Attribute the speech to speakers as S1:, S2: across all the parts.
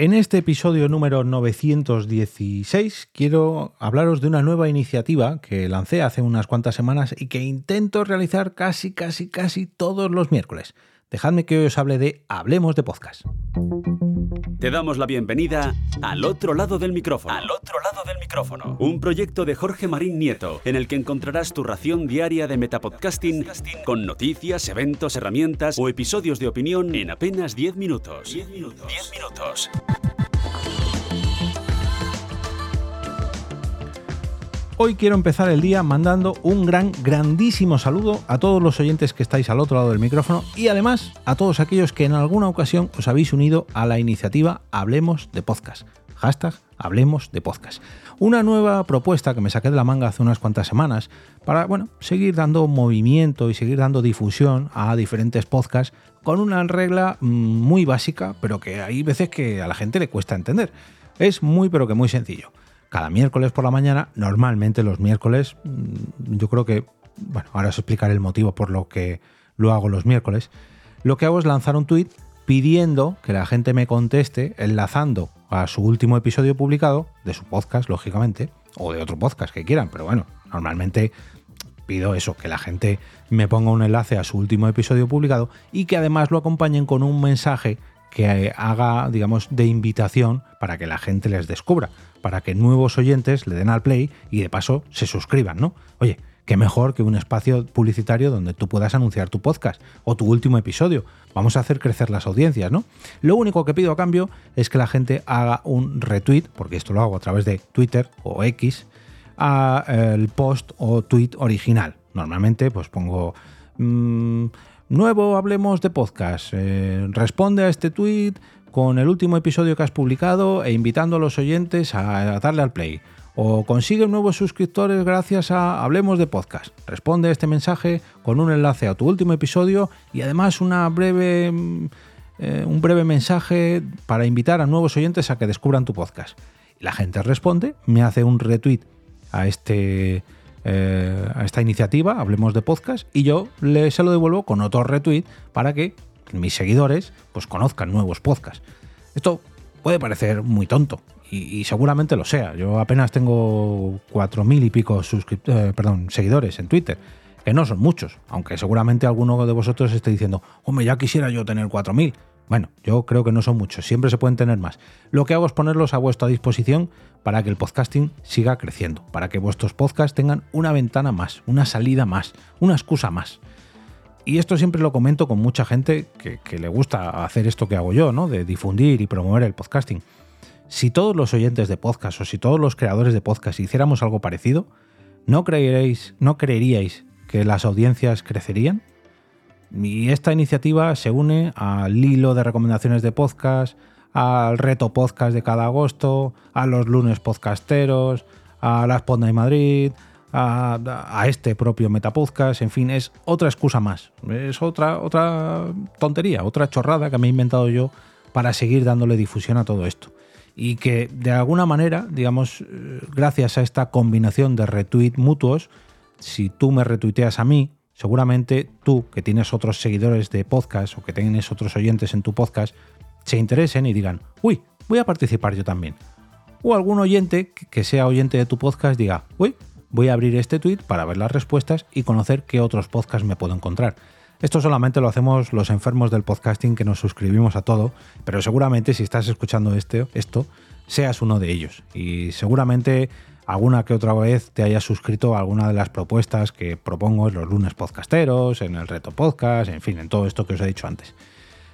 S1: En este episodio número 916 quiero hablaros de una nueva iniciativa que lancé hace unas cuantas semanas y que intento realizar casi, casi, casi todos los miércoles. Dejadme que hoy os hable de Hablemos de Podcast.
S2: Te damos la bienvenida al otro lado del micrófono. Al otro lado del micrófono. Un proyecto de Jorge Marín Nieto, en el que encontrarás tu ración diaria de metapodcasting con noticias, eventos, herramientas o episodios de opinión en apenas 10 minutos. 10 minutos. 10 minutos.
S1: Hoy quiero empezar el día mandando un gran, grandísimo saludo a todos los oyentes que estáis al otro lado del micrófono y además a todos aquellos que en alguna ocasión os habéis unido a la iniciativa Hablemos de Podcast. Hashtag Hablemos de Podcast. Una nueva propuesta que me saqué de la manga hace unas cuantas semanas para, bueno, seguir dando movimiento y seguir dando difusión a diferentes podcasts con una regla mm, muy básica, pero que hay veces que a la gente le cuesta entender. Es muy, pero que muy sencillo cada miércoles por la mañana. Normalmente los miércoles, mm, yo creo que, bueno, ahora os explicaré el motivo por lo que lo hago los miércoles. Lo que hago es lanzar un tweet pidiendo que la gente me conteste enlazando a su último episodio publicado, de su podcast, lógicamente, o de otro podcast que quieran, pero bueno, normalmente pido eso, que la gente me ponga un enlace a su último episodio publicado y que además lo acompañen con un mensaje que haga, digamos, de invitación para que la gente les descubra, para que nuevos oyentes le den al play y de paso se suscriban, ¿no? Oye, qué mejor que un espacio publicitario donde tú puedas anunciar tu podcast o tu último episodio. Vamos a hacer crecer las audiencias, ¿no? Lo único que pido a cambio es que la gente haga un retweet, porque esto lo hago a través de Twitter o X, a el post o tweet original. Normalmente, pues pongo. Mm, Nuevo Hablemos de Podcast. Eh, responde a este tweet con el último episodio que has publicado e invitando a los oyentes a, darle al play. O consigue nuevos suscriptores gracias a Hablemos de Podcast. Responde a este mensaje con un enlace a tu último episodio y además una breve, mm, eh, un breve mensaje para invitar a nuevos oyentes a que descubran tu podcast. La gente responde, me hace un retweet a este eh, a esta iniciativa, hablemos de podcast, y yo le, se lo devuelvo con otro retweet para que mis seguidores pues, conozcan nuevos podcasts. Esto puede parecer muy tonto, y, seguramente lo sea. Yo apenas tengo cuatro mil y pico eh, perdón, seguidores en Twitter, que no son muchos, aunque seguramente alguno de vosotros esté diciendo, hombre, ya quisiera yo tener cuatro mil. Bueno, yo creo que no son muchos, siempre se pueden tener más. Lo que hago es ponerlos a vuestra disposición para que el podcasting siga creciendo, para que vuestros podcasts tengan una ventana más, una salida más, una excusa más. Y esto siempre lo comento con mucha gente que, le gusta hacer esto que hago yo, ¿no? De difundir y promover el podcasting. Si todos los oyentes de podcast o si todos los creadores de podcast hiciéramos algo parecido, ¿no creeréis, no creeríais que las audiencias crecerían? Y esta iniciativa se une al hilo de recomendaciones de podcast, al reto podcast de cada agosto, a los lunes podcasteros, a la Sponda de Madrid, a, este propio Metapodcast, en fin, es otra excusa más. Es otra, otra tontería, otra chorrada que me he inventado yo para seguir dándole difusión a todo esto. Y que de alguna manera, digamos, eh, gracias a esta combinación de retweet mutuos, si tú me retuiteas a mí, seguramente tú, que tienes otros seguidores de podcast o que tienes otros oyentes en tu podcast, se interesen y digan, uy, voy a participar yo también. O algún oyente que sea oyente de tu podcast diga, uy, voy a abrir este tweet para ver las respuestas y conocer qué otros podcasts me puedo encontrar. Esto solamente lo hacemos los enfermos del podcasting que nos suscribimos a todo, pero seguramente si estás escuchando este, esto, seas uno de ellos. Y seguramente alguna que otra vez te hayas suscrito a alguna de las propuestas que propongo en los lunes podcasteros, en el reto podcast, en fin, en todo esto que os he dicho antes.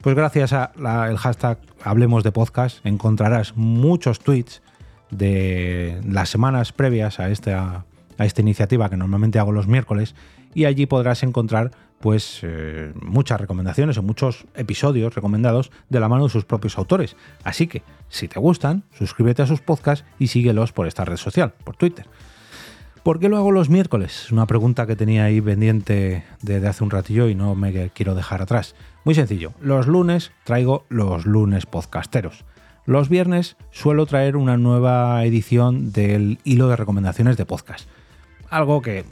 S1: Pues gracias al hashtag Hablemos de Podcast encontrarás muchos tweets de las semanas previas a esta, a esta iniciativa que normalmente hago los miércoles y allí podrás encontrar pues eh, muchas recomendaciones o muchos episodios recomendados de la mano de sus propios autores. Así que, si te gustan, suscríbete a sus podcasts y síguelos por esta red social, por Twitter. ¿Por qué lo hago los miércoles? Es una pregunta que tenía ahí pendiente desde hace un ratillo y no me quiero dejar atrás. Muy sencillo, los lunes traigo los lunes podcasteros. Los viernes suelo traer una nueva edición del hilo de recomendaciones de podcast. Algo que,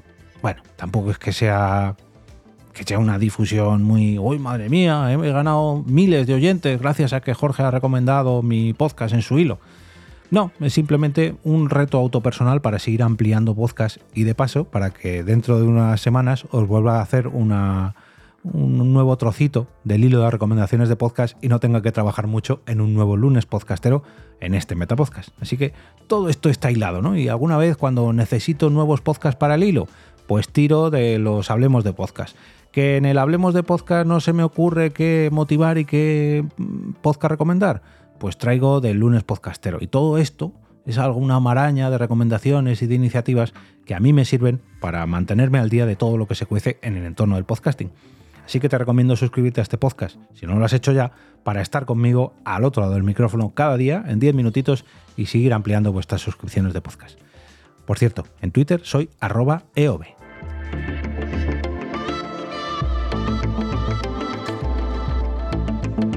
S1: bueno, tampoco es que sea que sea una difusión muy, uy, madre mía, he ganado miles de oyentes gracias a que Jorge ha recomendado mi podcast en su hilo. No, es simplemente un reto autopersonal para seguir ampliando podcast y de paso para que dentro de unas semanas os vuelva a hacer una, un nuevo trocito del hilo de recomendaciones de podcast y no tenga que trabajar mucho en un nuevo lunes podcastero en este Metapodcast. Así que todo esto está hilado, ¿no? Y alguna vez cuando necesito nuevos podcasts para el hilo, pues tiro de los Hablemos de Podcast. Que en el Hablemos de Podcast no se me ocurre qué motivar y qué mm, podcast recomendar, pues traigo del lunes podcastero. Y todo esto es alguna maraña de recomendaciones y de iniciativas que a mí me sirven para mantenerme al día de todo lo que se cuece en el entorno del podcasting. Así que te recomiendo suscribirte a este podcast, si no lo has hecho ya, para estar conmigo al otro lado del micrófono cada día en 10 minutitos y seguir ampliando vuestras suscripciones de podcast. Por cierto, en Twitter soy arroba eov.